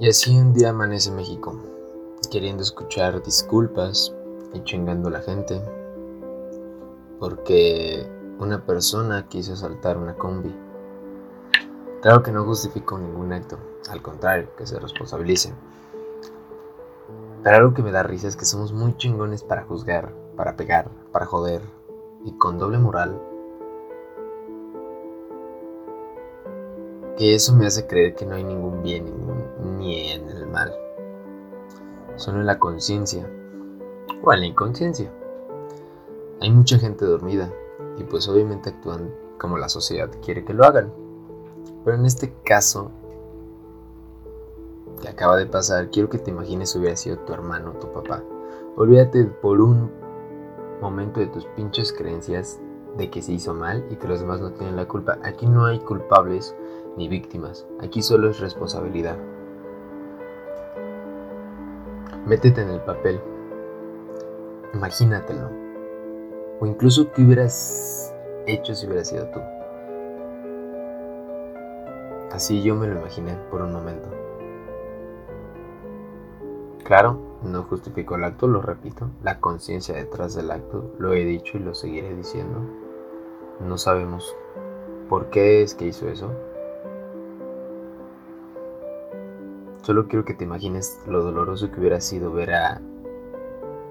Y así un día amanece México, queriendo escuchar disculpas y chingando a la gente, porque una persona quiso asaltar una combi. Claro que no justifico ningún acto, al contrario, que se responsabilice. Pero algo que me da risa es que somos muy chingones para juzgar, para pegar, para joder, y con doble moral. Que eso me hace creer que no hay ningún bien ni en el mal, solo en la conciencia o en la inconsciencia. Hay mucha gente dormida y pues obviamente actúan como la sociedad quiere que lo hagan. Pero en este caso que acaba de pasar, quiero que te imagines si hubiera sido tu hermano o tu papá. Olvídate por un momento de tus pinches creencias de que se hizo mal y que los demás no tienen la culpa. Aquí no hay culpables ni víctimas, aquí solo es responsabilidad. Métete en el papel, imagínatelo, o incluso qué hubieras hecho si hubiera sido tú. Así yo me lo imaginé por un momento. Claro, no justifico el acto, lo repito. La conciencia detrás del acto, lo he dicho y lo seguiré diciendo. No sabemos por qué es que hizo eso. Solo quiero que te imagines lo doloroso que hubiera sido ver a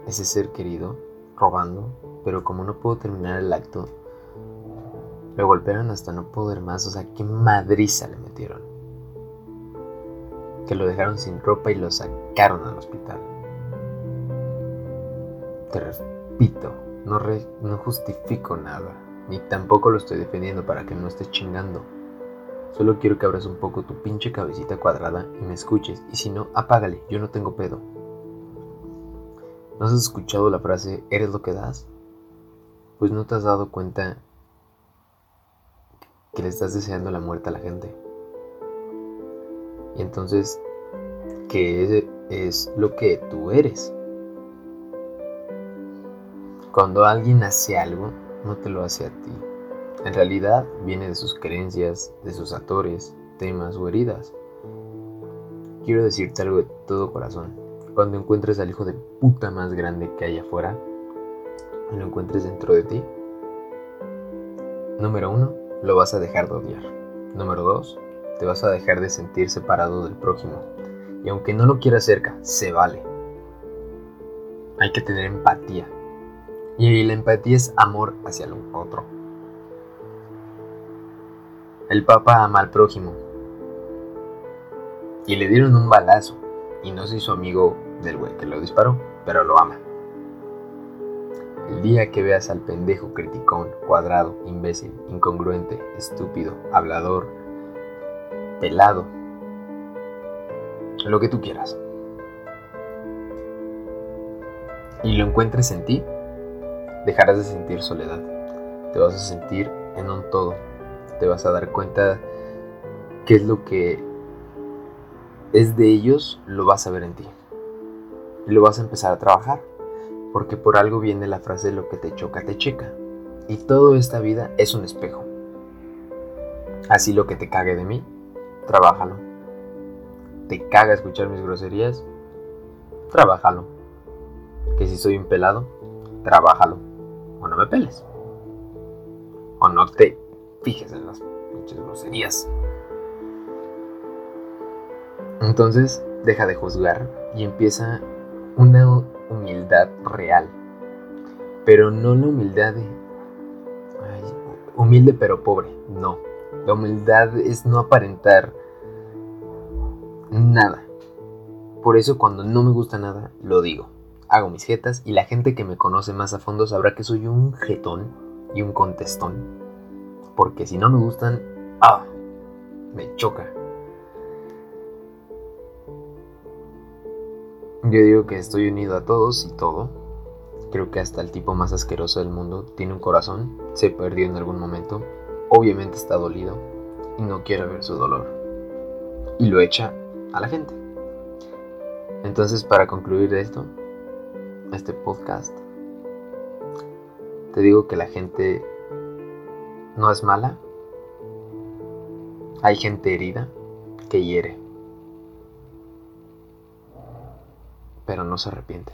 ese ser querido robando, pero como no puedo terminar el acto, lo golpearon hasta no poder más. O sea, qué madriza le metieron que lo dejaron sin ropa y lo sacaron al hospital. Te repito, no, no justifico nada, ni tampoco lo estoy defendiendo para que no estés chingando. Solo quiero que abras un poco tu pinche cabecita cuadrada y me escuches, y si no, apágale, yo no tengo pedo. ¿No has escuchado la frase eres lo que das? Pues no te has dado cuenta que le estás deseando la muerte a la gente. Y entonces, ¿qué es, lo que tú eres? Cuando alguien hace algo, no te lo hace a ti. En realidad viene de sus creencias, de sus actores, temas o heridas. Quiero decirte algo de todo corazón. Cuando encuentres al hijo de puta más grande que hay afuera, lo encuentres dentro de ti, número uno, lo vas a dejar de odiar. Número dos, te vas a dejar de sentir separado del prójimo. Y aunque no lo quieras cerca, se vale. Hay que tener empatía. Y la empatía es amor hacia el otro. El Papa ama al prójimo. Y le dieron un balazo. Y no se hizo amigo del güey que lo disparó, pero lo ama. El día que veas al pendejo criticón, cuadrado, imbécil, incongruente, estúpido, hablador, pelado, lo que tú quieras. Y lo encuentres en ti, dejarás de sentir soledad. Te vas a sentir en un todo. Te vas a dar cuenta qué es lo que es de ellos, lo vas a ver en ti. Y lo vas a empezar a trabajar. Porque por algo viene la frase lo que te choca, te checa. Y toda esta vida es un espejo. Así lo que te cague de mí, trabájalo. ¿Te caga escuchar mis groserías? Trabájalo. Que si soy un pelado, trabájalo. O no me peles. O no te fijes en las pinches groserías. Entonces, deja de juzgar y empieza una humildad real. Pero no la humildad de... humilde pero pobre, no la humildad es no aparentar nada. Por eso cuando no me gusta nada, lo digo. Hago mis jetas y la gente que me conoce más a fondo sabrá que soy un jetón y un contestón. Porque si no me gustan, ¡ah! Me choca. Yo digo que estoy unido a todos y todo. Creo que hasta el tipo más asqueroso del mundo tiene un corazón, se perdió en algún momento obviamente está dolido y no quiere ver su dolor. Y lo echa a la gente. Entonces, para concluir esto, este podcast, te digo que la gente no es mala. Hay gente herida que hiere, pero no se arrepiente.